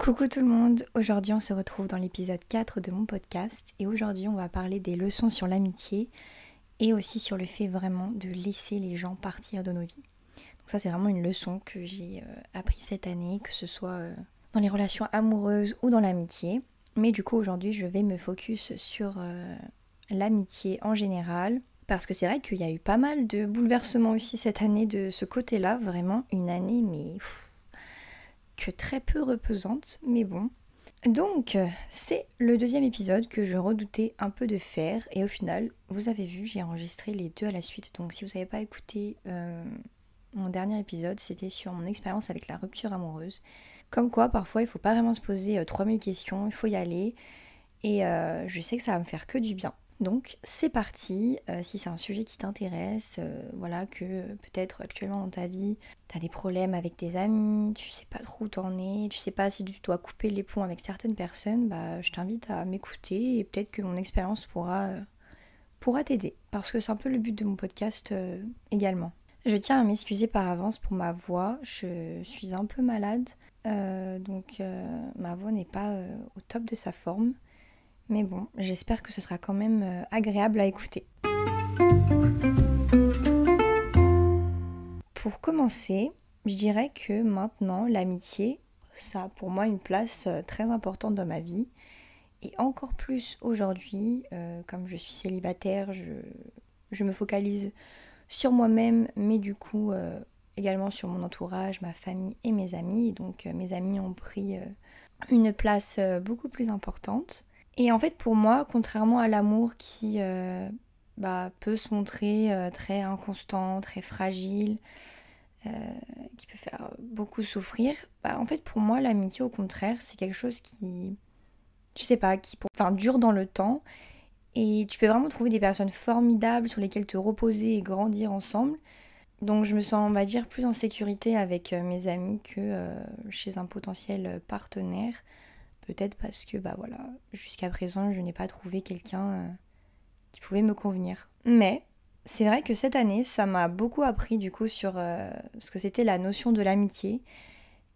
Coucou tout le monde, aujourd'hui on se retrouve dans l'épisode 4 de mon podcast et aujourd'hui on va parler des leçons sur l'amitié et aussi sur le fait vraiment de laisser les gens partir de nos vies. Donc ça c'est vraiment une leçon que j'ai euh, appris cette année, que ce soit euh, dans les relations amoureuses ou dans l'amitié. Mais du coup aujourd'hui je vais me focus sur euh, l'amitié en général parce que c'est vrai qu'il y a eu pas mal de bouleversements aussi cette année de ce côté-là, vraiment une année mais très peu reposante, mais bon. Donc, c'est le deuxième épisode que je redoutais un peu de faire, et au final, vous avez vu, j'ai enregistré les deux à la suite. Donc, si vous n'avez pas écouté euh, mon dernier épisode, c'était sur mon expérience avec la rupture amoureuse. Comme quoi, parfois, il faut pas vraiment se poser 3000 euh, questions, il faut y aller. Et euh, je sais que ça va me faire que du bien. Donc c'est parti, euh, si c'est un sujet qui t'intéresse, euh, voilà que peut-être actuellement dans ta vie, tu as des problèmes avec tes amis, tu sais pas trop où t'en es, tu sais pas si tu dois couper les ponts avec certaines personnes, bah je t'invite à m'écouter et peut-être que mon expérience pourra, euh, pourra t'aider. Parce que c'est un peu le but de mon podcast également. Je tiens à m'excuser par avance pour ma voix, je suis un peu malade, donc ma voix n'est pas au top de sa forme. Mais bon, j'espère que ce sera quand même euh, agréable à écouter. Pour commencer, je dirais que maintenant, l'amitié, ça a pour moi une place euh, très importante dans ma vie. Et encore plus aujourd'hui, euh, comme je suis célibataire, je, me focalise sur moi-même, mais du coup également sur mon entourage, ma famille et mes amis. donc mes amis ont pris une place beaucoup plus importante. Et en fait, pour moi, contrairement à l'amour qui euh, bah, peut se montrer euh, très inconstant, très fragile, euh, qui peut faire beaucoup souffrir, bah, en fait, pour moi, l'amitié, au contraire, c'est quelque chose qui, tu sais pas, qui enfin, dure dans le temps. Et tu peux vraiment trouver des personnes formidables sur lesquelles te reposer et grandir ensemble. Donc je me sens, on va dire, plus en sécurité avec mes amis que chez un potentiel partenaire. Peut-être parce que, bah voilà, jusqu'à présent, je n'ai pas trouvé quelqu'un euh, qui pouvait me convenir. Mais c'est vrai que cette année, ça m'a beaucoup appris du coup sur euh, ce que c'était la notion de l'amitié.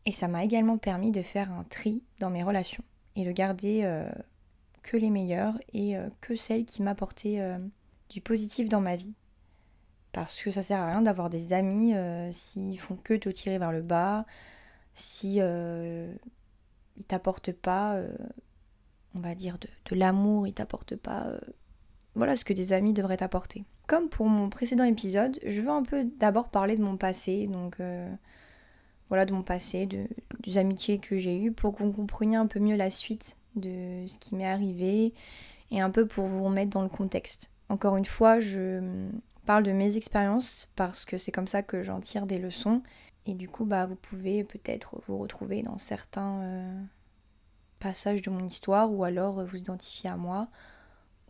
Et ça m'a également permis de faire un tri dans mes relations et de garder euh, que les meilleures et que celles qui m'apportaient du positif dans ma vie. Parce que ça sert à rien d'avoir des amis s'ils font que te tirer vers le bas, si il t'apporte pas, euh, on va dire, de, l'amour, il t'apporte pas, euh, voilà ce que des amis devraient t'apporter. Comme pour mon précédent épisode, je veux un peu d'abord parler de mon passé, donc euh, voilà, de mon passé, de, des amitiés que j'ai eues, pour que vous compreniez un peu mieux la suite de ce qui m'est arrivé, et un peu pour vous remettre dans le contexte. Encore une fois, je parle de mes expériences parce que c'est comme ça que j'en tire des leçons et du coup, bah, vous pouvez peut-être vous retrouver dans certains euh, passages de mon histoire ou alors vous identifier à moi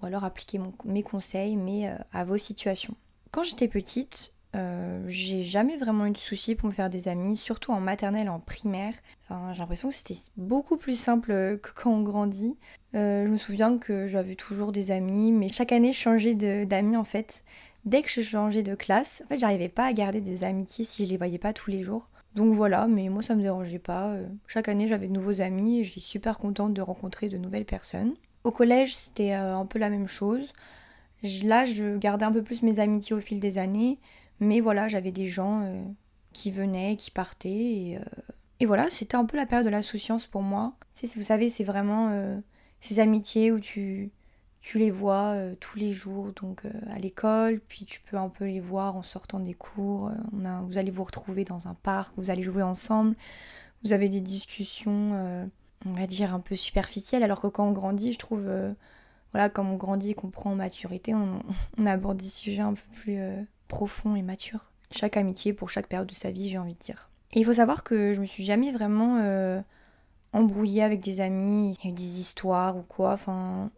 ou alors appliquer mes conseils mais euh, à vos situations. Quand j'étais petite, euh, j'ai jamais vraiment eu de soucis pour me faire des amis, surtout en maternelle, en primaire. Enfin, j'ai l'impression que c'était beaucoup plus simple que quand on grandit. je me souviens que j'avais toujours des amis, mais chaque année je changeais d'amis en fait dès que je changeais de classe, en fait, j'arrivais pas à garder des amitiés si je les voyais pas tous les jours. Donc voilà, mais moi ça me dérangeait pas. Euh, chaque année j'avais de nouveaux amis et j'étais super contente de rencontrer de nouvelles personnes. Au collège c'était euh, un peu la même chose. Là je gardais un peu plus mes amitiés au fil des années, mais voilà j'avais des gens euh, qui venaient, qui partaient et, et voilà c'était un peu la période de l'insouciance pour moi. vous savez c'est vraiment ces amitiés où tu tu les vois euh, tous les jours donc euh, à l'école, puis tu peux un peu les voir en sortant des cours. Euh, vous allez vous retrouver dans un parc, vous allez jouer ensemble, vous avez des discussions, on va dire un peu superficielles, alors que quand on grandit, je trouve, voilà, comme on grandit et qu'on prend en maturité, on, on, aborde des sujets un peu plus profonds et matures. Chaque amitié pour chaque période de sa vie, j'ai envie de dire. Et il faut savoir que je me suis jamais vraiment embrouillée avec des amis, il y a eu des histoires ou quoi, enfin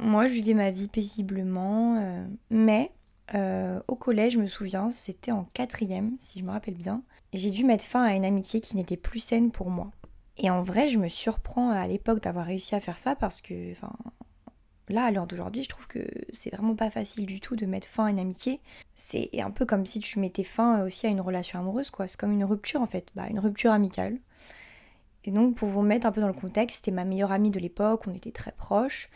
moi, je vivais ma vie paisiblement, euh, mais euh, au collège, je me souviens, c'était en quatrième, si je me rappelle bien, j'ai dû mettre fin à une amitié qui n'était plus saine pour moi. Et en vrai, je me surprends à l'époque d'avoir réussi à faire ça parce que, là, à l'heure d'aujourd'hui, je trouve que c'est vraiment pas facile du tout de mettre fin à une amitié. C'est un peu comme si tu mettais fin aussi à une relation amoureuse, quoi. C'est comme une rupture en fait, bah, une rupture amicale. Et donc pour vous mettre un peu dans le contexte, c'était ma meilleure amie de l'époque, on était très proches.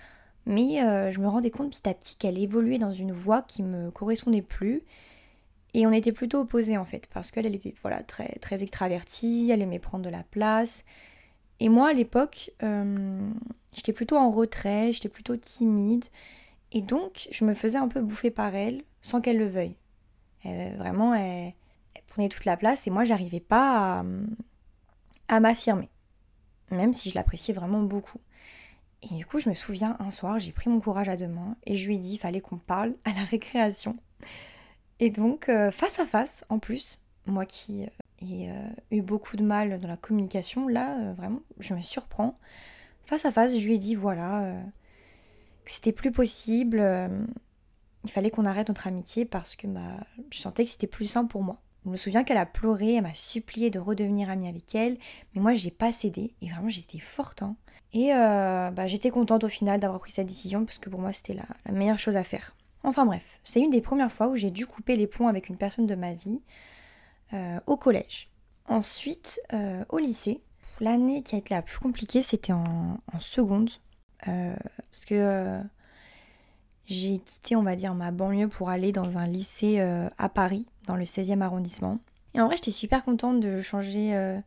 Mais euh, je me rendais compte petit à petit qu'elle évoluait dans une voie qui me correspondait plus. Et on était plutôt opposés en fait, parce qu'elle elle était voilà, très, très extravertie, elle aimait prendre de la place. Et moi à l'époque, euh, j'étais plutôt en retrait, j'étais plutôt timide. Et donc je me faisais un peu bouffer par elle sans qu'elle le veuille. vraiment, elle, prenait toute la place et moi j'arrivais pas à m'affirmer. Même si je l'appréciais vraiment beaucoup. Et du coup, je me souviens, un soir, j'ai pris mon courage à deux mains et je lui ai dit, fallait qu'on parle à la récréation. Et donc, euh, face à face, en plus, moi qui euh, ai euh, eu beaucoup de mal dans la communication, là, vraiment, je me surprends. Face à face, je lui ai dit, voilà, que c'était plus possible, il fallait qu'on arrête notre amitié parce que bah, je sentais que c'était plus simple pour moi. Je me souviens qu'elle a pleuré, elle m'a supplié de redevenir amie avec elle, mais moi j'ai pas cédé et vraiment j'étais forte. Hein. Et euh, bah, j'étais contente au final d'avoir pris cette décision parce que pour moi c'était la, meilleure chose à faire. Enfin bref, c'est une des premières fois où j'ai dû couper les ponts avec une personne de ma vie euh, au collège. Ensuite, euh, au lycée, l'année qui a été la plus compliquée c'était en, en, seconde parce que j'ai quitté, on va dire, ma banlieue pour aller dans un lycée à Paris, dans le 16e arrondissement. Et en vrai, j'étais super contente de changer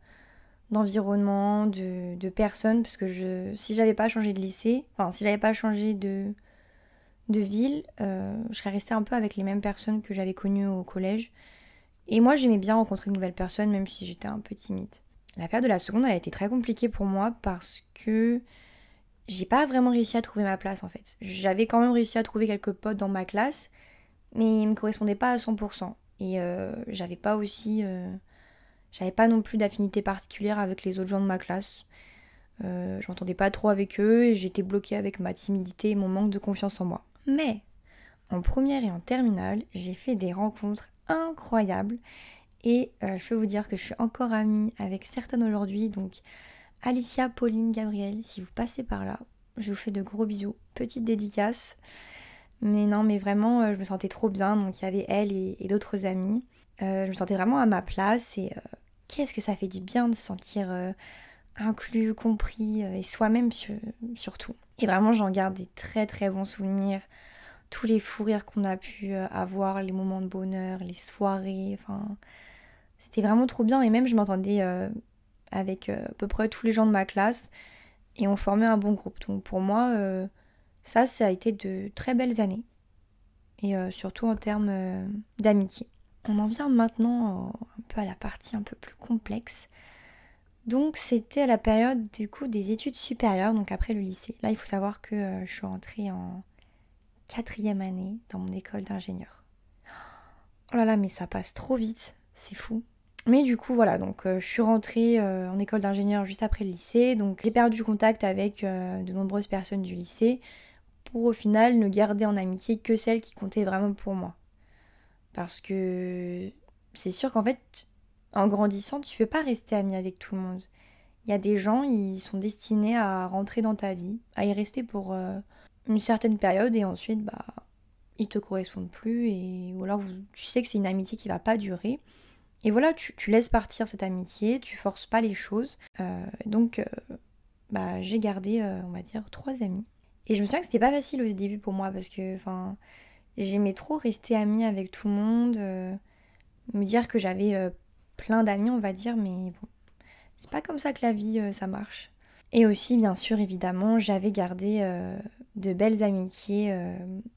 d'environnement, de, de, personnes, parce que si j'avais pas changé de lycée, enfin si j'avais pas changé de, de ville, euh, je serais restée un peu avec les mêmes personnes que j'avais connues au collège. Et moi j'aimais bien rencontrer de nouvelles personnes, même si j'étais un peu timide. La période de la seconde, elle a été très compliquée pour moi parce que j'ai pas vraiment réussi à trouver ma place en fait. J'avais quand même réussi à trouver quelques potes dans ma classe, mais ils me correspondaient pas à 100%. Et euh, j'avais pas aussi euh, j'avais pas non plus d'affinité particulière avec les autres gens de ma classe. Euh, je m'entendais pas trop avec eux et j'étais bloquée avec ma timidité et mon manque de confiance en moi. Mais en première et en terminale, j'ai fait des rencontres incroyables et euh, je peux vous dire que je suis encore amie avec certaines aujourd'hui. Donc Alicia, Pauline, Gabrielle, si vous passez par là, je vous fais de gros bisous. Petite dédicace. Mais non, mais vraiment, euh, je me sentais trop bien. Donc il y avait elle et, et d'autres amis. Euh, je me sentais vraiment à ma place et euh, qu'est-ce que ça fait du bien de se sentir euh, inclus, compris et soi-même surtout. Et vraiment j'en garde des très très bons souvenirs. Tous les fous rires qu'on a pu avoir, les moments de bonheur, les soirées, enfin c'était vraiment trop bien et même je m'entendais avec à peu près tous les gens de ma classe et on formait un bon groupe. Donc pour moi ça ça a été de très belles années et surtout en termes d'amitié. On en vient maintenant un peu à la partie un peu plus complexe. Donc c'était à la période du coup des études supérieures, donc après le lycée. Là il faut savoir que euh, je suis rentrée en quatrième année dans mon école d'ingénieur. Oh là là mais ça passe trop vite, c'est fou. Mais du coup voilà, donc euh, je suis rentrée euh, en école d'ingénieur juste après le lycée, donc j'ai perdu contact avec de nombreuses personnes du lycée pour au final ne garder en amitié que celles qui comptaient vraiment pour moi. Parce que c'est sûr qu'en fait, en grandissant, tu peux pas rester ami avec tout le monde. Il y a des gens, ils sont destinés à rentrer dans ta vie, à y rester pour euh, une certaine période et ensuite, bah, ils te correspondent plus et ou alors tu sais que c'est une amitié qui va pas durer. Et voilà, tu, laisses partir cette amitié, tu forces pas les choses. Euh, donc, euh, bah, j'ai gardé, on va dire, trois amis. Et je me souviens que c'était pas facile au début pour moi parce que, J'aimais trop rester amie avec tout le monde, euh, me dire que j'avais euh, plein d'amis, on va dire, mais bon, c'est pas comme ça que la vie, euh, ça marche. Et aussi, bien sûr, évidemment, j'avais gardé de belles amitiés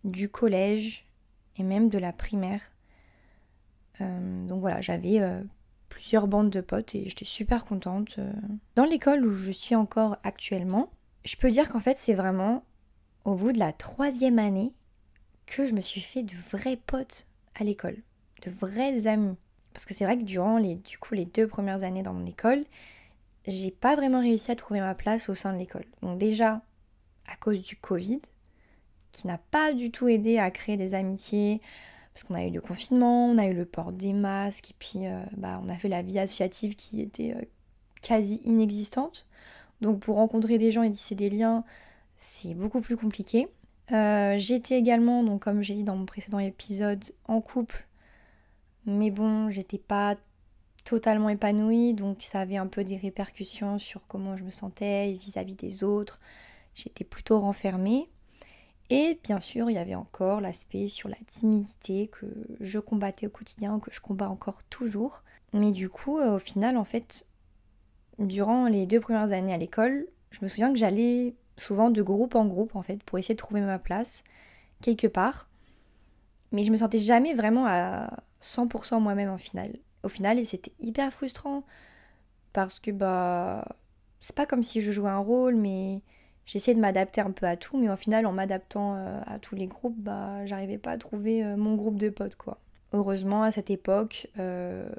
du collège et même de la primaire. donc voilà, j'avais plusieurs bandes de potes et j'étais super contente. Dans l'école où je suis encore actuellement, je peux dire qu'en fait, c'est vraiment au bout de la troisième année que je me suis fait de vrais potes à l'école, de vrais amis. Parce que c'est vrai que durant les, du coup, les deux premières années dans mon école, j'ai pas vraiment réussi à trouver ma place au sein de l'école. Donc déjà, à cause du Covid, qui n'a pas du tout aidé à créer des amitiés, parce qu'on a eu le confinement, on a eu le port des masques, et puis euh, bah, on a fait la vie associative qui était euh, quasi inexistante. Donc pour rencontrer des gens et tisser des liens, c'est beaucoup plus compliqué. Euh, j'étais également, donc comme j'ai dit dans mon précédent épisode, en couple. Mais bon, j'étais pas totalement épanouie, donc ça avait un peu des répercussions sur comment je me sentais vis-à-vis des autres. J'étais plutôt renfermée. Et bien sûr, il y avait encore l'aspect sur la timidité que je combattais au quotidien, que je combats encore toujours. Mais du coup, euh, au final, en fait, durant les deux premières années à l'école, je me souviens que j'allais souvent de groupe en groupe, en fait, pour essayer de trouver ma place, quelque part. Mais je me sentais jamais vraiment à 100% moi-même en final. Au final, et c'était hyper frustrant parce que bah c'est pas comme si je jouais un rôle, mais j'essayais de m'adapter un peu à tout, mais au final, en m'adaptant euh, à tous les groupes, bah j'arrivais pas à trouver euh, mon groupe de potes quoi. Heureusement, à cette époque, euh,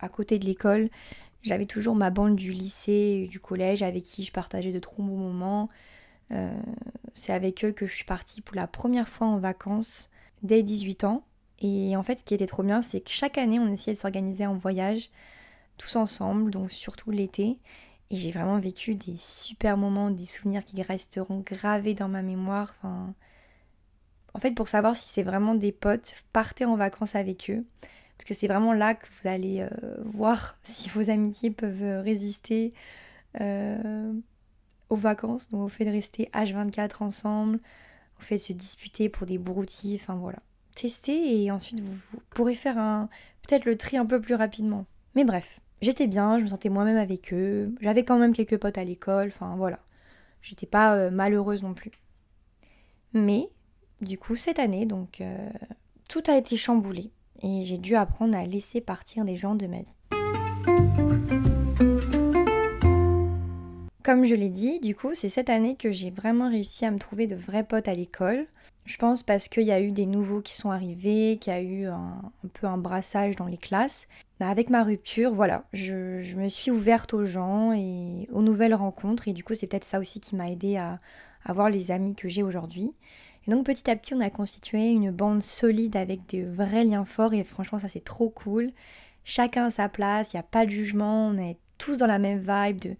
à côté de l'école, j'avais toujours ma bande du lycée, du collège avec qui je partageais de trop bons moments. c'est avec eux que je suis partie pour la première fois en vacances dès 18 ans. Et en fait, ce qui était trop bien, c'est que chaque année, on essayait de s'organiser en voyage, tous ensemble, donc surtout l'été. Et j'ai vraiment vécu des super moments, des souvenirs qui resteront gravés dans ma mémoire. En fait, pour savoir si c'est vraiment des potes, partez en vacances avec eux. Parce que c'est vraiment là que vous allez euh, voir si vos amitiés peuvent résister euh, aux vacances, donc au fait de rester H24 ensemble, au fait de se disputer pour des broutilles, enfin voilà tester et ensuite vous, pourrez faire un peut-être le tri un peu plus rapidement. Mais bref, j'étais bien, je me sentais moi-même avec eux, j'avais quand même quelques potes à l'école, enfin voilà. J'étais pas euh, malheureuse non plus. Mais du coup, cette année, donc euh, tout a été chamboulé et j'ai dû apprendre à laisser partir des gens de ma vie. Comme je l'ai dit, du coup, c'est cette année que j'ai vraiment réussi à me trouver de vrais potes à l'école. Je pense parce qu'il y a eu des nouveaux qui sont arrivés, qu'il y a eu un, peu un brassage dans les classes. Bah, avec ma rupture, voilà, je, me suis ouverte aux gens et aux nouvelles rencontres. Et du coup, c'est peut-être ça aussi qui m'a aidé à avoir les amis que j'ai aujourd'hui. Et donc petit à petit, on a constitué une bande solide avec des vrais liens forts. Et franchement, ça c'est trop cool. Chacun à sa place, il n'y a pas de jugement, on est tous dans la même vibe de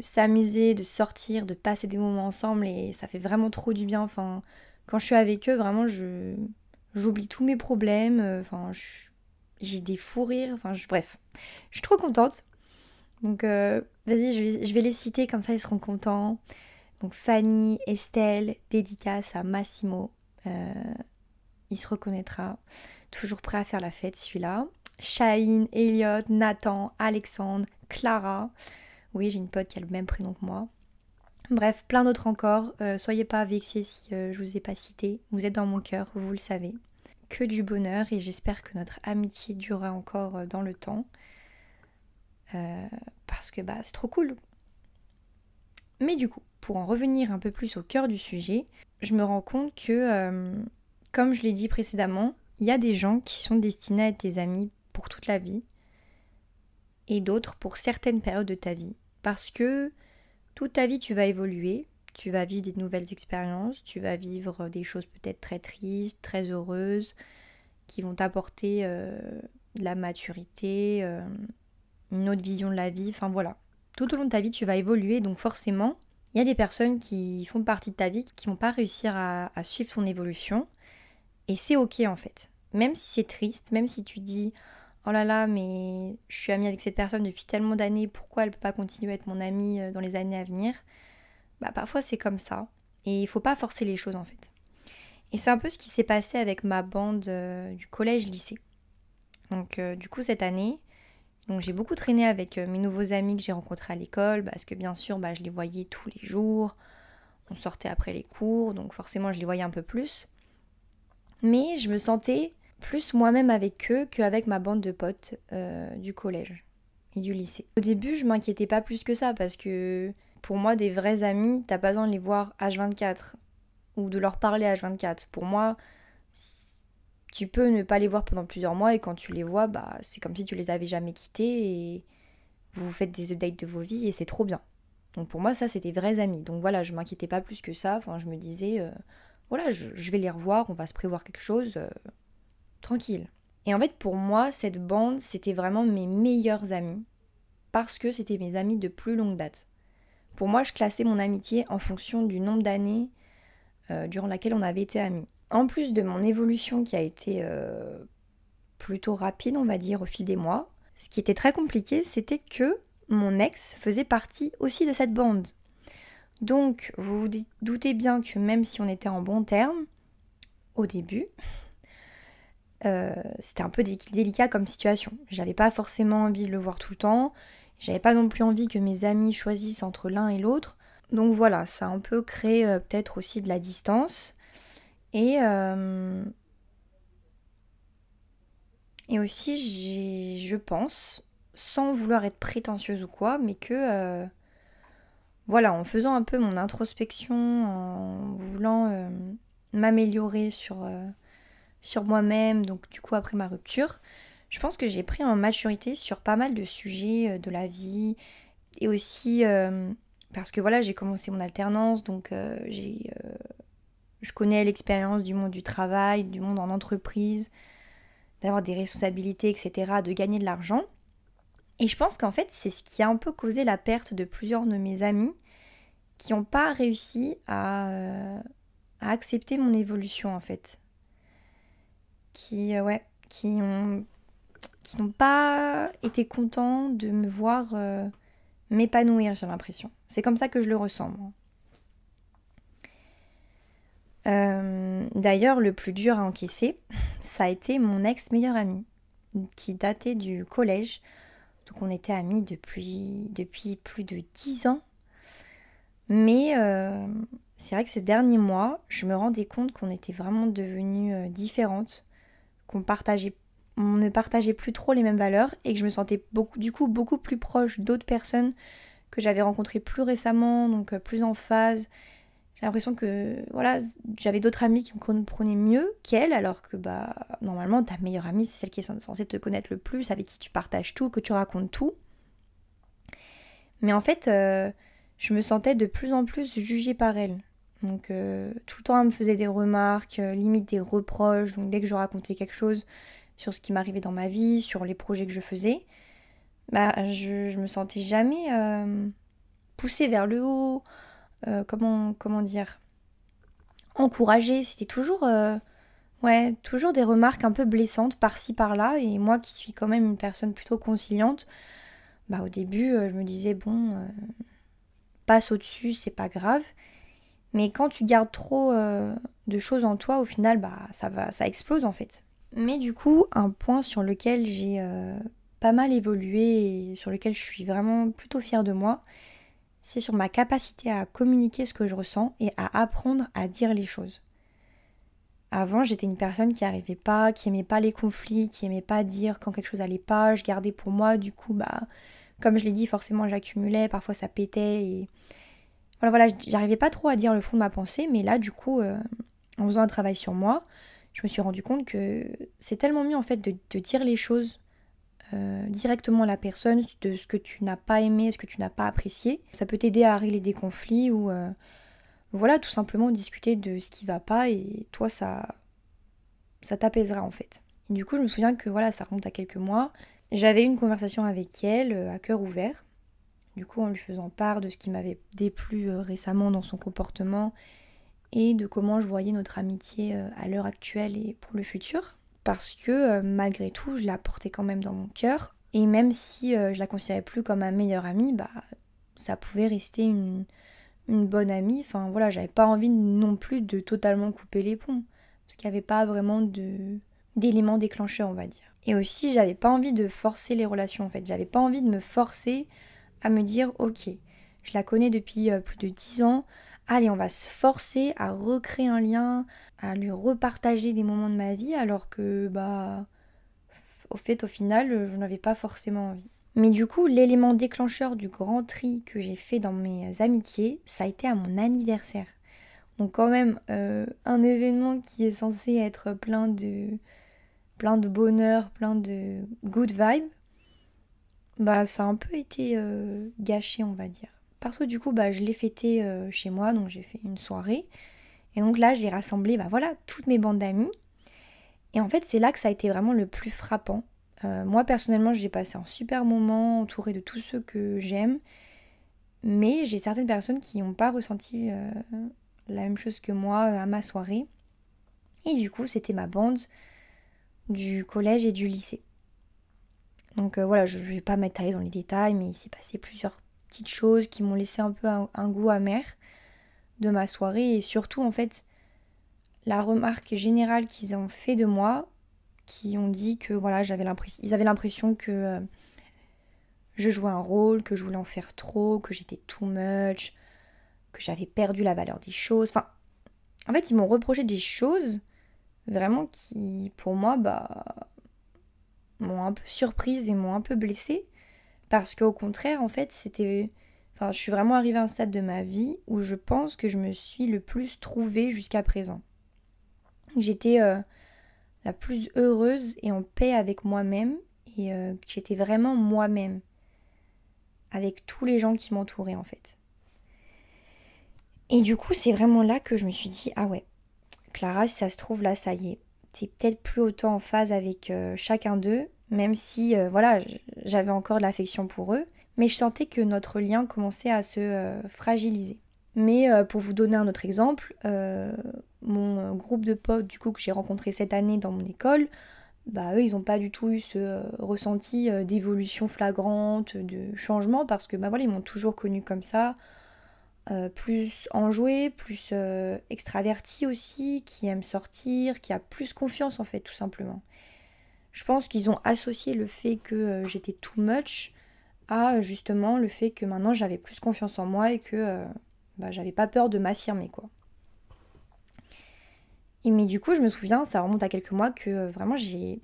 s'amuser, de sortir, de passer des moments ensemble et ça fait vraiment trop du bien. Enfin, quand je suis avec eux, vraiment, je j'oublie tous mes problèmes. Euh, enfin, j'ai des fous rires. Enfin, je, bref, je suis trop contente. Donc, euh, vas-y, je vais les citer comme ça, ils seront contents. Donc, Fanny, Estelle, dédicace à Massimo. Euh, il se reconnaîtra. Toujours prêt à faire la fête, celui-là. Shaheen, Elliot, Nathan, Alexandre, Clara. Oui, j'ai une pote qui a le même prénom que moi. Bref, plein d'autres encore. Euh, soyez pas vexés si euh, je vous ai pas cité. Vous êtes dans mon cœur, vous le savez. Que du bonheur et j'espère que notre amitié durera encore dans le temps. parce que bah c'est trop cool. Mais du coup, pour en revenir un peu plus au cœur du sujet, je me rends compte que, comme je l'ai dit précédemment, il y a des gens qui sont destinés à être tes amis pour toute la vie et d'autres pour certaines périodes de ta vie. Parce que toute ta vie, tu vas évoluer, tu vas vivre des nouvelles expériences, tu vas vivre des choses peut-être très tristes, très heureuses, qui vont t'apporter euh, de la maturité, euh, une autre vision de la vie, enfin voilà. Tout au long de ta vie, tu vas évoluer, donc forcément, il y a des personnes qui font partie de ta vie qui vont pas réussir à, suivre ton évolution, et c'est ok en fait. Même si c'est triste, même si tu dis oh là là, mais je suis amie avec cette personne depuis tellement d'années, pourquoi elle peut pas continuer à être mon amie euh, dans les années à venir? Bah parfois c'est comme ça. Et il faut pas forcer les choses en fait. Et c'est un peu ce qui s'est passé avec ma bande euh, du collège-lycée. Donc euh, du coup cette année, donc j'ai beaucoup traîné avec mes nouveaux amis que j'ai rencontrés à l'école, parce que bien sûr bah, je les voyais tous les jours. On sortait après les cours, donc forcément je les voyais un peu plus. Mais je me sentais plus moi-même avec eux qu'avec ma bande de potes euh, du collège et du lycée. Au début, je m'inquiétais pas plus que ça parce que pour moi, des vrais amis, t'as pas besoin de les voir H24 ou de leur parler H24. Pour moi, tu peux ne pas les voir pendant plusieurs mois et quand tu les vois, bah, c'est comme si tu les avais jamais quittés et vous faites des updates de vos vies et c'est trop bien. Donc pour moi, ça, c'était vrais amis. Donc voilà, je m'inquiétais pas plus que ça. Enfin, je me disais, euh, voilà, je, vais les revoir, on va se prévoir quelque chose. Euh, tranquille. Et en fait, pour moi, cette bande, c'était vraiment mes meilleurs amis, parce que c'était mes amis de plus longue date. Pour moi, je classais mon amitié en fonction du nombre d'années euh, durant laquelle on avait été amis. En plus de mon évolution qui a été euh, plutôt rapide, on va dire, au fil des mois, ce qui était très compliqué, c'était que mon ex faisait partie aussi de cette bande. Donc, vous vous doutez bien que même si on était en bon terme, au début, euh, c'était un peu délicat comme situation. J'avais pas forcément envie de le voir tout le temps. J'avais pas non plus envie que mes amis choisissent entre l'un et l'autre. Donc voilà, ça a un peu créé euh, peut-être aussi de la distance. Et, euh, et aussi, je pense, sans vouloir être prétentieuse ou quoi, mais que voilà, en faisant un peu mon introspection, en voulant m'améliorer sur moi-même, donc du coup après ma rupture, je pense que j'ai pris en maturité sur pas mal de sujets euh, de la vie et aussi euh, parce que voilà j'ai commencé mon alternance donc euh, j'ai je connais l'expérience du monde du travail, du monde en entreprise, d'avoir des responsabilités, etc., de gagner de l'argent. Et je pense qu'en fait, c'est ce qui a un peu causé la perte de plusieurs de mes amis qui n'ont pas réussi à, accepter mon évolution, en fait qui, euh, ouais, qui ont qui n'ont pas été contents de me voir euh, m'épanouir, j'ai l'impression. C'est comme ça que je le ressens. Euh, d'ailleurs, le plus dur à encaisser, ça a été mon ex-meilleur ami, qui datait du collège. Donc on était amis depuis, plus de dix ans. Mais c'est vrai que ces derniers mois, je me rendais compte qu'on était vraiment devenues différentes qu'on partageait ne partageait plus trop les mêmes valeurs et que je me sentais beaucoup, du coup beaucoup plus proche d'autres personnes que j'avais rencontrées plus récemment, donc euh, plus en phase. J'ai l'impression que voilà, j'avais d'autres amis qui me comprenaient mieux qu'elle, alors que bah normalement ta meilleure amie c'est celle qui est censée te connaître le plus, avec qui tu partages tout, que tu racontes tout. Mais en fait, euh, je me sentais de plus en plus jugée par elle. Donc euh, tout le temps, elle me faisait des remarques, euh, limite des reproches. Donc dès que je racontais quelque chose sur ce qui m'arrivait dans ma vie, sur les projets que je faisais, bah je, je me sentais jamais poussée vers le haut. Comment, comment dire Encouragée. C'était toujours, ouais, toujours des remarques un peu blessantes par-ci par-là. Et moi qui suis quand même une personne plutôt conciliante, bah au début, je me disais, bon, passe au-dessus, c'est pas grave. Mais quand tu gardes trop euh, de choses en toi, au final, bah, ça, va, ça explose en fait. Mais du coup, un point sur lequel j'ai euh, pas mal évolué et sur lequel je suis vraiment plutôt fière de moi, c'est sur ma capacité à communiquer ce que je ressens et à apprendre à dire les choses. Avant, j'étais une personne qui n'arrivait pas, qui aimait pas les conflits, qui aimait pas dire quand quelque chose allait pas, je gardais pour moi, du coup, bah, comme je l'ai dit, forcément j'accumulais, parfois ça pétait et voilà, voilà, j'arrivais pas trop à dire le fond de ma pensée, mais là, du coup, euh, en faisant un travail sur moi, je me suis rendu compte que c'est tellement mieux en fait de, dire les choses euh, directement la personne, de ce que tu n'as pas aimé, ce que tu n'as pas apprécié. Ça peut t'aider à régler des conflits ou euh, voilà, tout simplement discuter de ce qui va pas et toi, ça, ça t'apaisera en fait. Du coup, je me souviens que voilà, ça remonte à quelques mois. J'avais une conversation avec elle à cœur ouvert du coup en lui faisant part de ce qui m'avait déplu euh, récemment dans son comportement et de comment je voyais notre amitié euh, à l'heure actuelle et pour le futur. Parce que euh, malgré tout, je la portais quand même dans mon cœur. Et même si je la considérais plus comme ma meilleure amie, bah ça pouvait rester une, bonne amie. Enfin voilà, j'avais pas envie non plus de totalement couper les ponts. Parce qu'il n'y avait pas vraiment d'éléments déclencheurs, on va dire. Et aussi, j'avais pas envie de forcer les relations en fait. J'avais pas envie de me forcer à me dire ok, je la connais depuis euh, plus de 10 ans, allez, on va se forcer à recréer un lien, à lui repartager des moments de ma vie alors que bah au fait au final euh, je n'avais pas forcément envie. Mais du coup, l'élément déclencheur du grand tri que j'ai fait dans mes amitiés, ça a été à mon anniversaire. Donc quand même euh, un événement qui est censé être plein de plein de bonheur, plein de good vibes, bah ça a un peu été euh, gâché on va dire. Parce que du coup bah je l'ai fêté euh, chez moi, donc j'ai fait une soirée. Et donc là j'ai rassemblé bah voilà toutes mes bandes d'amis. Et en fait c'est là que ça a été vraiment le plus frappant. Euh, moi personnellement j'ai passé un super moment entouré de tous ceux que j'aime. Mais j'ai certaines personnes qui n'ont pas ressenti la même chose que moi à ma soirée. Et du coup c'était ma bande du collège et du lycée. Donc euh, voilà, je ne vais pas m'étaler dans les détails, mais il s'est passé plusieurs petites choses qui m'ont laissé un peu un, goût amer de ma soirée. Et surtout, en fait, la remarque générale qu'ils ont fait de moi, qui ont dit que voilà, j'avais l'impression, ils avaient l'impression que euh, je jouais un rôle, que je voulais en faire trop, que j'étais too much, que j'avais perdu la valeur des choses. Enfin, en fait, ils m'ont reproché des choses vraiment qui, pour moi, bah, m'ont un peu surprise et m'ont un peu blessée. Parce qu'au contraire, en fait, c'était. Enfin, je suis vraiment arrivée à un stade de ma vie où je pense que je me suis le plus trouvée jusqu'à présent. J'étais euh, la plus heureuse et en paix avec moi-même et euh, j'étais vraiment moi-même avec tous les gens qui m'entouraient en fait. Et du coup, c'est vraiment là que je me suis dit ah ouais, Clara, si ça se trouve là, ça y est, t'es peut-être plus autant en phase avec euh, chacun d'eux, même si voilà, j'avais encore de l'affection pour eux, mais je sentais que notre lien commençait à se fragiliser. Mais pour vous donner un autre exemple, mon euh, groupe de potes du coup que j'ai rencontré cette année dans mon école, bah eux ils n'ont pas du tout eu ce euh, ressenti euh, d'évolution flagrante, de changement parce que bah voilà ils m'ont toujours connu comme ça, plus enjoué, plus extraverti aussi, qui aime sortir, qui a plus confiance en fait tout simplement. Je pense qu'ils ont associé le fait que j'étais too much à justement le fait que maintenant j'avais plus confiance en moi et que bah, j'avais pas peur de m'affirmer quoi mais du coup, je me souviens, ça remonte à quelques mois, que euh, vraiment j'ai.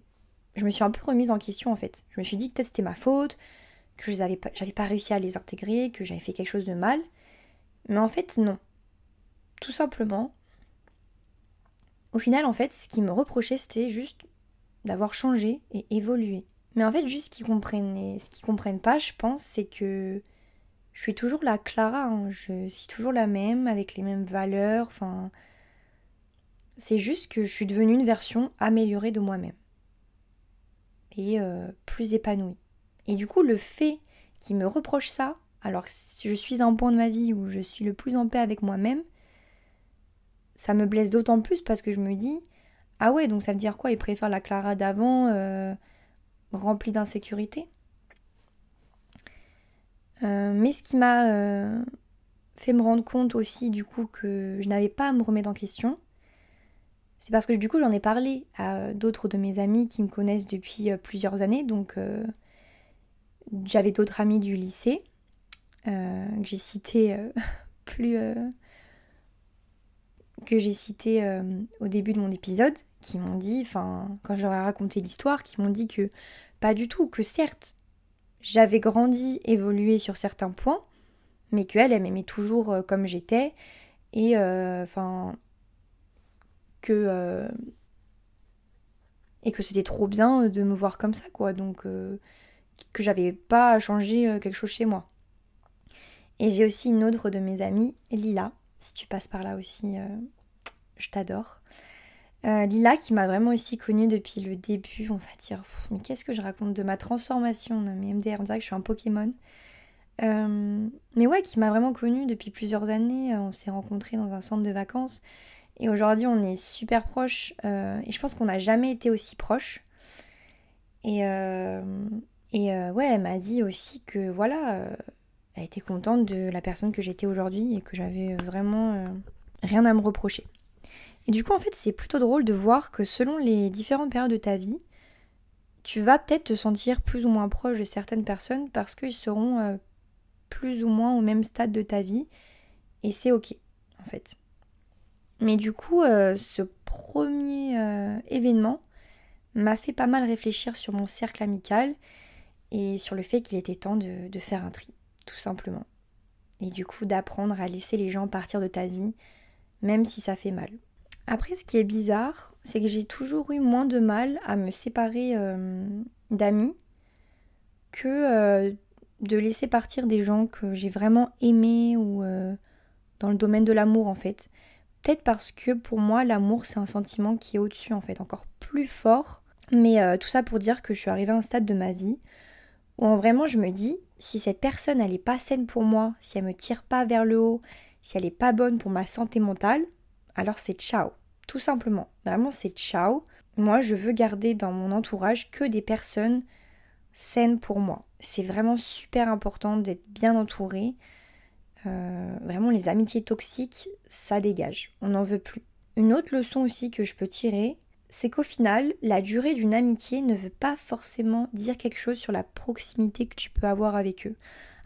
Je me suis un peu remise en question en fait. Je me suis dit que c'était ma faute, que je n'avais pas, pas réussi à les intégrer, que j'avais fait quelque chose de mal. Mais en fait, non. Tout simplement. Au final, en fait, ce qui me reprochait, c'était juste d'avoir changé et évolué. Mais en fait, juste ce qu'ils comprennent, ce qu'ils comprennent pas, je pense, c'est que je suis toujours la Clara. Hein. Je suis toujours la même, avec les mêmes valeurs. Enfin, c'est juste que je suis devenue une version améliorée de moi-même. Et euh, plus épanouie. Et du coup, le fait qu'il me reproche ça, alors que je suis à un point de ma vie où je suis le plus en paix avec moi-même, ça me blesse d'autant plus parce que je me dis, ah ouais, donc ça veut dire quoi? Il préfère la Clara d'avant, euh, remplie d'insécurité? Euh, Mais ce qui m'a fait me rendre compte aussi, du coup, que je n'avais pas à me remettre en question, c'est parce que du coup j'en ai parlé à d'autres de mes amis qui me connaissent depuis euh, plusieurs années. Donc euh, j'avais d'autres amis du lycée euh, que j'ai cité plus que j'ai cité au début de mon épisode, qui m'ont dit, enfin quand j'aurais raconté l'histoire, qui m'ont dit que pas du tout, que certes j'avais grandi, évolué sur certains points, mais qu'elle, elle m'aimait toujours comme j'étais. Et enfin, que euh, et que c'était trop bien de me voir comme ça quoi. Donc euh, que j'avais pas changé euh, quelque chose chez moi. Et j'ai aussi une autre de mes amies Lila. Si tu passes par là aussi je t'adore Lila qui m'a vraiment aussi connue depuis le début on va dire mais qu'est-ce que je raconte de ma transformation non, mais MDR on dirait que je suis un Pokémon mais ouais qui m'a vraiment connue depuis plusieurs années on s'est rencontrés dans un centre de vacances et aujourd'hui, on est super proches. Euh, et je pense qu'on n'a jamais été aussi proches. Et, euh, et euh, ouais, elle m'a dit aussi que voilà, elle était contente de la personne que j'étais aujourd'hui et que j'avais vraiment rien à me reprocher. Et du coup, en fait, c'est plutôt drôle de voir que selon les différentes périodes de ta vie, tu vas peut-être te sentir plus ou moins proche de certaines personnes parce qu'ils seront plus ou moins au même stade de ta vie. Et c'est ok, en fait. Mais du coup, euh, ce premier euh, événement m'a fait pas mal réfléchir sur mon cercle amical et sur le fait qu'il était temps de, faire un tri, tout simplement. Et du coup, d'apprendre à laisser les gens partir de ta vie, même si ça fait mal. Après, ce qui est bizarre, c'est que j'ai toujours eu moins de mal à me séparer euh, d'amis que de laisser partir des gens que j'ai vraiment aimés ou dans le domaine de l'amour en fait. Peut-être parce que pour moi, l'amour, c'est un sentiment qui est au-dessus, en fait, encore plus fort. Mais euh, tout ça pour dire que je suis arrivée à un stade de ma vie où en vraiment je me dis, si cette personne, elle est pas saine pour moi, si elle me tire pas vers le haut, si elle est pas bonne pour ma santé mentale, alors c'est ciao. Tout simplement. Vraiment, c'est ciao. Moi, je veux garder dans mon entourage que des personnes saine pour moi. C'est vraiment super important d'être bien entouré. Euh, vraiment, les amitiés toxiques, ça dégage. On n'en veut plus. Une autre leçon aussi que je peux tirer, c'est qu'au final, la durée d'une amitié ne veut pas forcément dire quelque chose sur la proximité que tu peux avoir avec eux.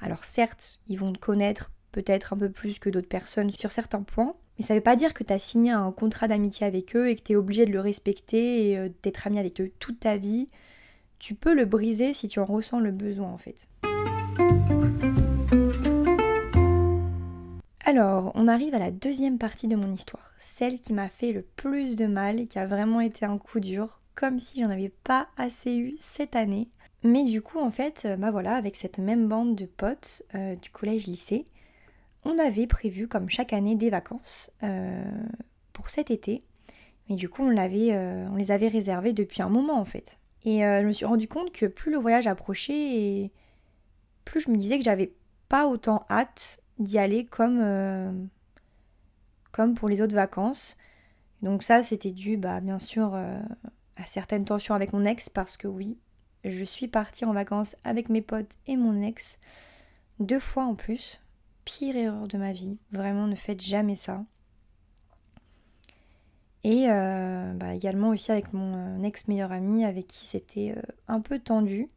Alors certes, ils vont te connaître peut-être un peu plus que d'autres personnes sur certains points, mais ça ne veut pas dire que tu as signé un contrat d'amitié avec eux et que tu es obligé de le respecter et euh, d'être ami avec eux toute ta vie. Tu peux le briser si tu en ressens le besoin en fait. Alors, on arrive à la deuxième partie de mon histoire, celle qui m'a fait le plus de mal et qui a vraiment été un coup dur, comme si j'en avais pas assez eu cette année. Mais du coup, en fait, euh, bah voilà, avec cette même bande de potes euh, du collège-lycée, on avait prévu, comme chaque année, des vacances euh, pour cet été. Mais du coup, on, l'avait, on les avait réservées depuis un moment, en fait. Et je me suis rendu compte que plus le voyage approchait, plus je me disais que j'avais pas autant hâte d'y aller comme, euh, pour les autres vacances. Donc ça, c'était dû, bah, bien sûr, euh, à certaines tensions avec mon ex, parce que oui, je suis partie en vacances avec mes potes et mon ex, deux fois en plus. Pire erreur de ma vie, vraiment, ne faites jamais ça. Et euh, bah, également aussi avec mon ex meilleur ami avec qui c'était un peu tendu.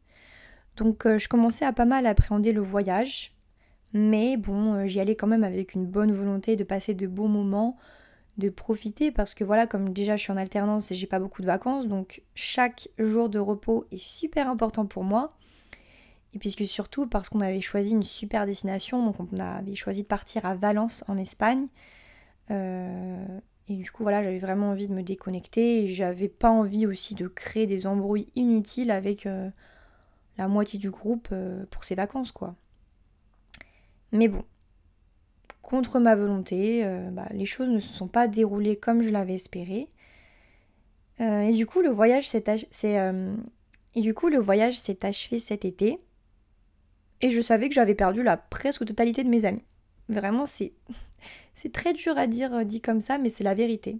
Donc je commençais à pas mal appréhender le voyage. Mais bon, euh, j'y allais quand même avec une bonne volonté de passer de beaux moments, de profiter parce que voilà, comme déjà je suis en alternance et j'ai pas beaucoup de vacances, donc chaque jour de repos est super important pour moi. Et puisque surtout parce qu'on avait choisi une super destination, donc on avait choisi de partir à Valence en Espagne. Euh, et du coup voilà, j'avais vraiment envie de me déconnecter et j'avais pas envie aussi de créer des embrouilles inutiles avec euh, la moitié du groupe pour ces vacances quoi. Mais bon, contre ma volonté, euh, bah, les choses ne se sont pas déroulées comme je l'avais espéré. Euh, et du coup, le voyage s'est euh, et du coup, le voyage s'est achevé cet été. Et je savais que j'avais perdu la presque totalité de mes amis. Vraiment, c'est c'est très dur à dire dit comme ça, mais c'est la vérité.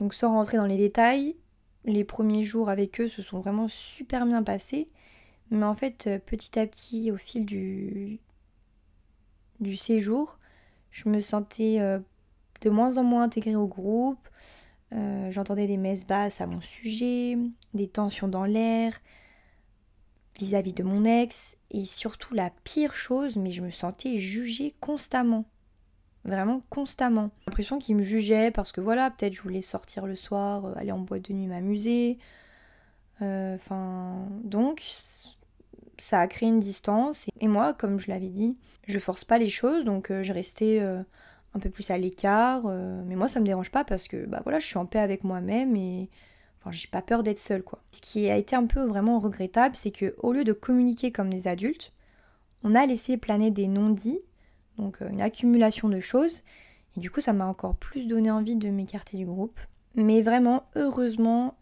Donc sans rentrer dans les détails, les premiers jours avec eux se sont vraiment super bien passés. Mais en fait, euh, petit à petit, au fil du, du séjour, je me sentais euh, de moins en moins intégrée au groupe. Euh, j'entendais des messes basses à mon sujet, des tensions dans l'air vis-à-vis de mon ex. Et surtout la pire chose, mais je me sentais jugée constamment. Vraiment constamment. J'ai l'impression qu'il me jugeait parce que voilà, peut-être je voulais sortir le soir, aller en boîte de nuit m'amuser. Enfin, donc ça a créé une distance. Et moi, comme je l'avais dit, je force pas les choses, donc euh, je restais euh, un peu plus à l'écart. Euh, mais moi, ça me dérange pas parce que bah voilà, je suis en paix avec moi-même et enfin, j'ai pas peur d'être seule quoi. Ce qui a été un peu vraiment regrettable, c'est que au lieu de communiquer comme des adultes, on a laissé planer des non-dits, donc une accumulation de choses. Et du coup, ça m'a encore plus donné envie de m'écarter du groupe. Mais vraiment, heureusement,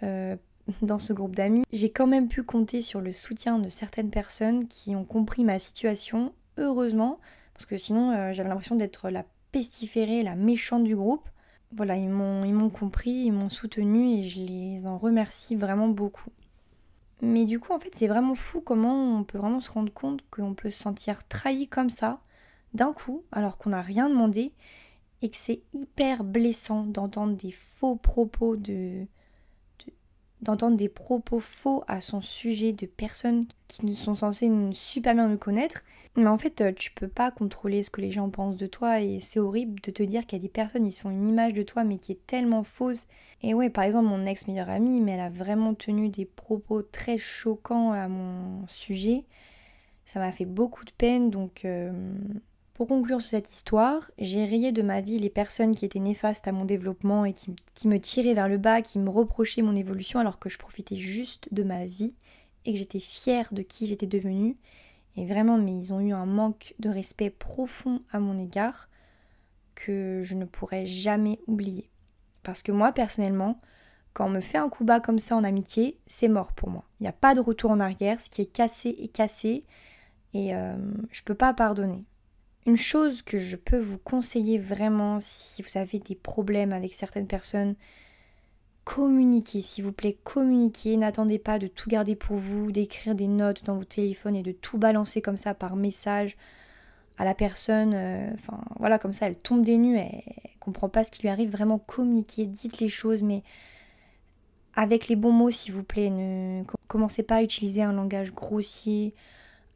dans ce groupe d'amis, j'ai quand même pu compter sur le soutien de certaines personnes qui ont compris ma situation, heureusement, parce que sinon euh, j'avais l'impression d'être la pestiférée, la méchante du groupe. Voilà, ils m'ont, compris, ils m'ont soutenu et je les en remercie vraiment beaucoup. Mais du coup, en fait, c'est vraiment fou comment on peut vraiment se rendre compte qu'on peut se sentir trahi comme ça, d'un coup, alors qu'on n'a rien demandé, et que c'est hyper blessant d'entendre des faux propos de, d'entendre des propos faux à son sujet de personnes qui sont censées super bien le connaître. Mais en fait, euh, tu peux pas contrôler ce que les gens pensent de toi et c'est horrible de te dire qu'il y a des personnes, ils se font une image de toi mais qui est tellement fausse. Et ouais, par exemple, mon ex-meilleure amie, mais elle a vraiment tenu des propos très choquants à mon sujet. Ça m'a fait beaucoup de peine donc... Euh, pour conclure sur cette histoire, j'ai rayé de ma vie les personnes qui étaient néfastes à mon développement et qui, me tiraient vers le bas, qui me reprochaient mon évolution alors que je profitais juste de ma vie et que j'étais fière de qui j'étais devenue. Et vraiment, mais ils ont eu un manque de respect profond à mon égard que je ne pourrai jamais oublier. Parce que moi, personnellement, quand on me fait un coup bas comme ça en amitié, c'est mort pour moi. Il n'y a pas de retour en arrière, ce qui est cassé est cassé et euh, je ne peux pas pardonner. Une chose que je peux vous conseiller vraiment si vous avez des problèmes avec certaines personnes, communiquez, s'il vous plaît, communiquez. N'attendez pas de tout garder pour vous, d'écrire des notes dans vos téléphones et de tout balancer comme ça par message à la personne. Euh, enfin, voilà, comme ça, elle tombe des nues, elle, elle comprend pas ce qui lui arrive. Vraiment, communiquez, dites les choses, mais avec les bons mots, s'il vous plaît. Ne commencez pas à utiliser un langage grossier,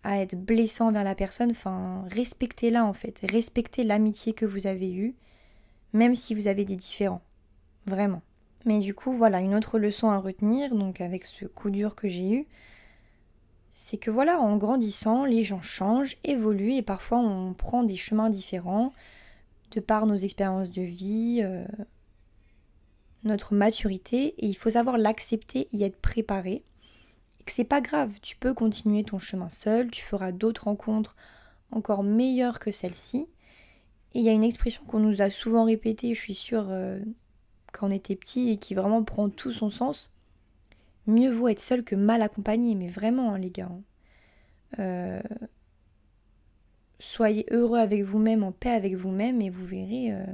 à être blessant vers la personne. Enfin, respectez-la en fait. Respectez l'amitié que vous avez eue, même si vous avez des différends. Vraiment. Mais du coup, voilà, une autre leçon à retenir, donc avec ce coup dur que j'ai eu, c'est que voilà, en grandissant, les gens changent, évoluent et parfois on prend des chemins différents de par nos expériences de vie, euh, notre maturité et il faut savoir l'accepter, y être préparé. C'est pas grave, tu peux continuer ton chemin seul, tu feras d'autres rencontres encore meilleures que celle-ci. Et il y a une expression qu'on nous a souvent répétée, je suis sûre, euh, quand on était petit et qui vraiment prend tout son sens. Mieux vaut être seul que mal accompagné, mais vraiment, hein, les gars. Hein. Euh, soyez heureux avec vous-même, en paix avec vous-même, et vous verrez, euh,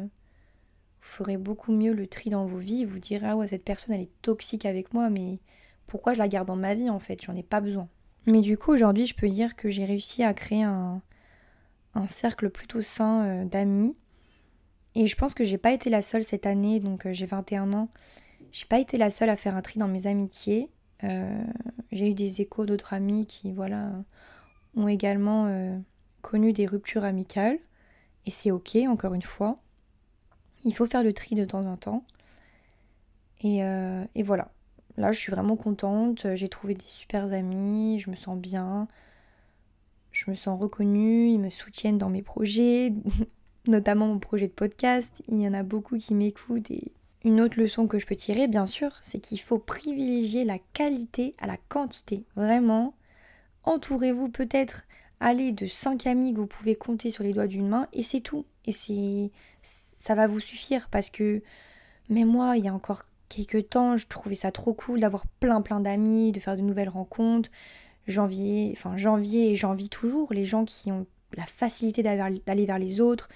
ferez beaucoup mieux le tri dans vos vies. Vous direz, ah ouais, cette personne, elle est toxique avec moi, mais pourquoi je la garde dans ma vie en fait J'en ai pas besoin. Mais du coup, aujourd'hui, je peux dire que j'ai réussi à créer un, cercle plutôt sain euh, d'amis. Et je pense que j'ai pas été la seule cette année, donc euh, j'ai 21 ans. J'ai pas été la seule à faire un tri dans mes amitiés. Euh, j'ai eu des échos d'autres amis qui, voilà, ont également connu des ruptures amicales. Et c'est ok, encore une fois. Il faut faire le tri de temps en temps. Et, voilà. Là, je suis vraiment contente. J'ai trouvé des super amis. Je me sens bien. Je me sens reconnue. Ils me soutiennent dans mes projets, notamment mon projet de podcast. Il y en a beaucoup qui m'écoutent. Et une autre leçon que je peux tirer, bien sûr, c'est qu'il faut privilégier la qualité à la quantité. Vraiment. Entourez-vous peut-être. Allez de 5 amis que vous pouvez compter sur les doigts d'une main et c'est tout. Et c'est ça va vous suffire parce que même moi, il y a encore quelques temps, je trouvais ça trop cool d'avoir plein plein d'amis, de faire de nouvelles rencontres. Janvier, enfin janvier et j'envie toujours les gens qui ont la facilité d'aller vers les autres,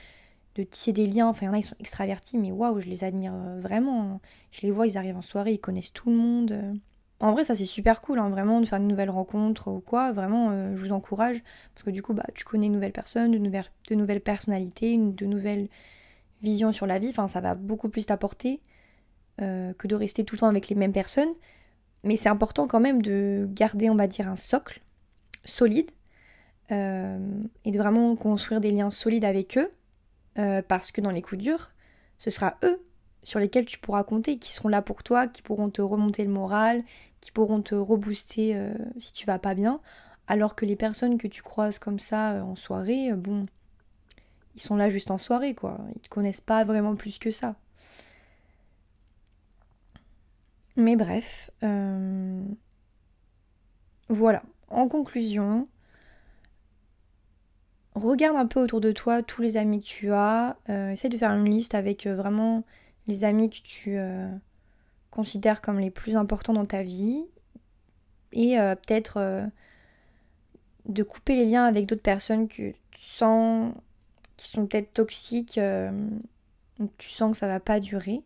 de tisser des liens. Enfin, il y en a qui sont extravertis, mais waouh, je les admire euh, vraiment. Je les vois, ils arrivent en soirée, ils connaissent tout le monde. En vrai, ça c'est super cool, hein, vraiment, de faire de nouvelles rencontres ou quoi. Vraiment, euh, je vous encourage. Parce que du coup, bah, tu connais de nouvelles personnes, de nouvelles, de nouvelles personnalités, de nouvelles vision sur la vie, enfin ça va beaucoup plus t'apporter euh, que de rester tout le temps avec les mêmes personnes. Mais c'est important quand même de garder, on va dire, un socle solide euh, et de vraiment construire des liens solides avec eux, euh, parce que dans les coups durs, ce sera eux sur lesquels tu pourras compter, qui seront là pour toi, qui pourront te remonter le moral, qui pourront te rebooster si tu vas pas bien, alors que les personnes que tu croises comme ça en soirée, bon, ils sont là juste en soirée, quoi. Ils te connaissent pas vraiment plus que ça. Mais bref, euh, voilà. En conclusion, regarde un peu autour de toi tous les amis que tu as. Euh, essaie de faire une liste avec euh, vraiment les amis que tu considères comme les plus importants dans ta vie. Et peut-être de couper les liens avec d'autres personnes que tu sens qui sont peut-être toxiques, euh, tu sens que ça va pas durer.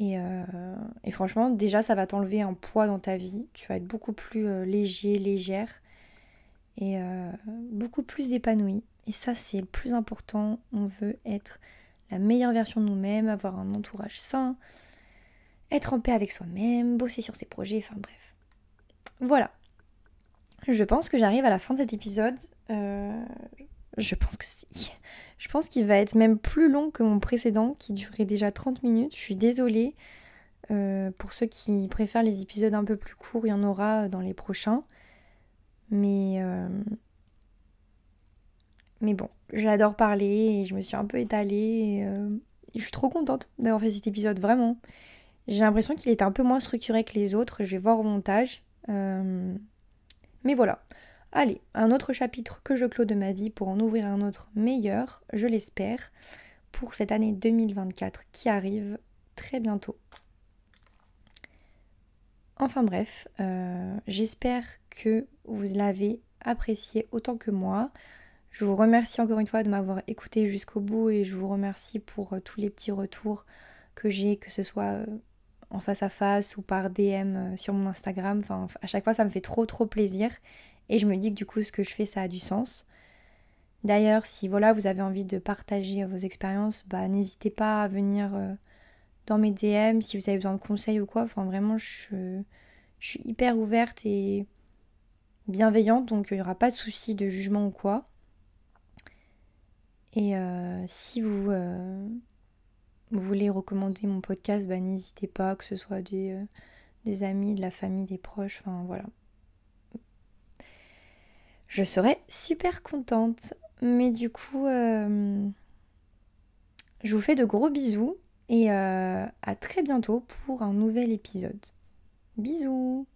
Euh, et, franchement, déjà, ça va t'enlever un poids dans ta vie. Tu vas être beaucoup plus euh, léger, légère et beaucoup plus épanoui. Et ça, c'est le plus important. On veut être la meilleure version de nous-mêmes, avoir un entourage sain, être en paix avec soi-même, bosser sur ses projets, enfin bref. Voilà. Je pense que j'arrive à la fin de cet épisode. Je pense que je pense qu'il va être même plus long que mon précédent qui durait déjà 30 minutes. Je suis désolée. Euh, pour ceux qui préfèrent les épisodes un peu plus courts, il y en aura dans les prochains. Mais euh, mais bon, j'adore parler et je me suis un peu étalée. Euh, je suis trop contente d'avoir fait cet épisode, vraiment. J'ai l'impression qu'il est un peu moins structuré que les autres. Je vais voir au montage. mais voilà. Allez, un autre chapitre que je clôt de ma vie pour en ouvrir un autre meilleur, je l'espère, pour cette année 2024 qui arrive très bientôt. Enfin bref, euh, j'espère que vous l'avez apprécié autant que moi. Je vous remercie encore une fois de m'avoir écouté jusqu'au bout et je vous remercie pour euh, tous les petits retours que j'ai, que ce soit euh, en face à face ou par DM sur mon Instagram. Enfin, à chaque fois, ça me fait trop trop plaisir. Et je me dis que du coup, ce que je fais, ça a du sens. D'ailleurs, si voilà, vous avez envie de partager vos expériences, bah, n'hésitez pas à venir dans mes DM si vous avez besoin de conseils ou quoi. Enfin, vraiment, je, suis hyper ouverte et bienveillante, donc il n'y aura pas de souci de jugement ou quoi. Et euh, si vous, euh, voulez recommander mon podcast, bah, n'hésitez pas, que ce soit euh, des, amis, de la famille, des proches, enfin voilà je serais super contente. Mais du coup, euh, je vous fais de gros bisous et euh, à très bientôt pour un nouvel épisode. Bisous